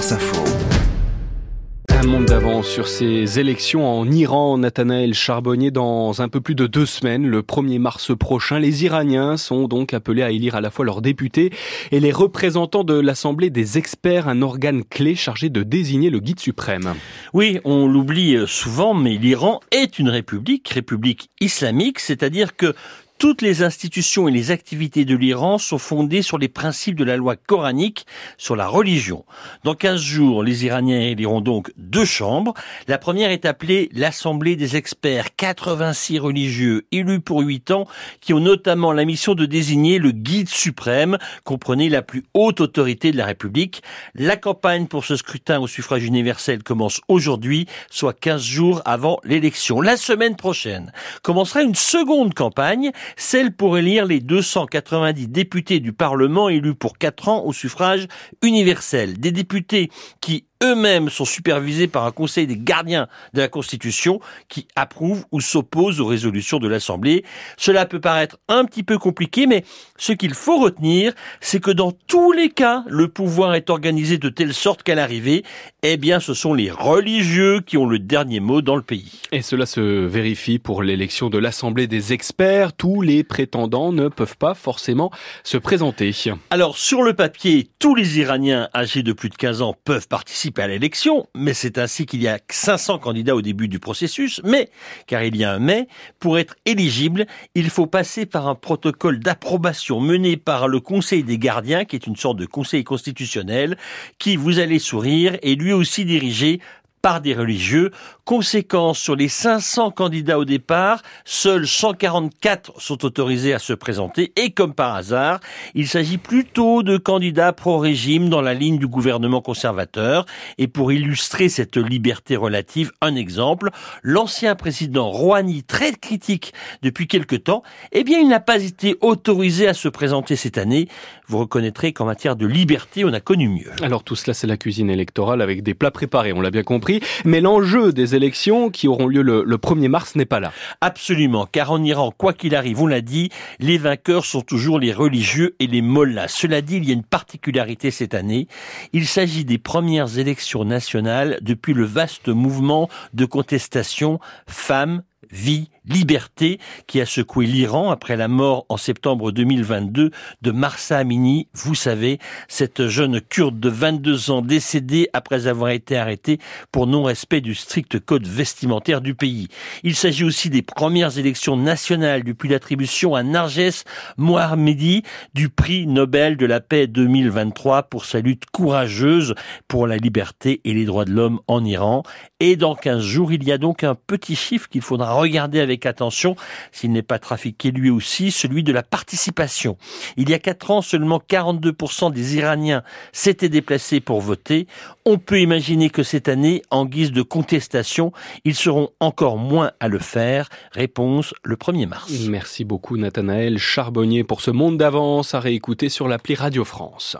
France Info. Un monde d'avance sur ces élections en Iran, Nathanaël Charbonnier, dans un peu plus de deux semaines, le 1er mars prochain. Les Iraniens sont donc appelés à élire à la fois leurs députés et les représentants de l'Assemblée des experts, un organe clé chargé de désigner le guide suprême. Oui, on l'oublie souvent, mais l'Iran est une république, république islamique, c'est-à-dire que toutes les institutions et les activités de l'Iran sont fondées sur les principes de la loi coranique sur la religion. Dans 15 jours, les Iraniens éliront donc deux chambres. La première est appelée l'Assemblée des experts, 86 religieux élus pour 8 ans qui ont notamment la mission de désigner le guide suprême, comprenez la plus haute autorité de la République. La campagne pour ce scrutin au suffrage universel commence aujourd'hui, soit 15 jours avant l'élection. La semaine prochaine commencera une seconde campagne celle pour élire les 290 députés du Parlement élus pour 4 ans au suffrage universel. Des députés qui eux-mêmes sont supervisés par un conseil des gardiens de la Constitution qui approuve ou s'oppose aux résolutions de l'Assemblée. Cela peut paraître un petit peu compliqué, mais ce qu'il faut retenir, c'est que dans tous les cas, le pouvoir est organisé de telle sorte qu'à l'arrivée, eh bien, ce sont les religieux qui ont le dernier mot dans le pays. Et cela se vérifie pour l'élection de l'Assemblée des experts. Tous les prétendants ne peuvent pas forcément se présenter. Alors, sur le papier, tous les Iraniens âgés de plus de 15 ans peuvent participer à l'élection, mais c'est ainsi qu'il y a 500 candidats au début du processus, mais, car il y a un mais, pour être éligible, il faut passer par un protocole d'approbation mené par le Conseil des gardiens, qui est une sorte de conseil constitutionnel, qui, vous allez sourire, est lui aussi dirigé par des religieux. Conséquence, sur les 500 candidats au départ, seuls 144 sont autorisés à se présenter et comme par hasard, il s'agit plutôt de candidats pro-régime dans la ligne du gouvernement conservateur. Et pour illustrer cette liberté relative, un exemple, l'ancien président Rouhani, très critique depuis quelque temps, eh bien, il n'a pas été autorisé à se présenter cette année. Vous reconnaîtrez qu'en matière de liberté, on a connu mieux. Alors tout cela, c'est la cuisine électorale avec des plats préparés, on l'a bien compris. Mais l'enjeu des élections qui auront lieu le, 1er mars n'est pas là. Absolument, car en Iran, quoi qu'il arrive, on l'a dit, les vainqueurs sont toujours les religieux et les mollahs. Cela dit, il y a une particularité cette année. Il s'agit des premières élections nationales depuis le vaste mouvement de contestation femmes, vie, liberté qui a secoué l'Iran après la mort en septembre 2022 de Marsa Amini. Vous savez, cette jeune kurde de 22 ans décédée après avoir été arrêtée pour non-respect du strict code vestimentaire du pays. Il s'agit aussi des premières élections nationales depuis l'attribution à Narges Mohammedi du prix Nobel de la paix 2023 pour sa lutte courageuse pour la liberté et les droits de l'homme en Iran. Et dans 15 jours, il y a donc un petit chiffre qu'il faudra regarder avec attention, s'il n'est pas trafiqué lui aussi, celui de la participation. Il y a quatre ans, seulement 42% des Iraniens s'étaient déplacés pour voter. On peut imaginer que cette année, en guise de contestation, ils seront encore moins à le faire. Réponse le 1er mars. Merci beaucoup Nathanaël Charbonnier pour ce monde d'avance à réécouter sur l'appli Radio France.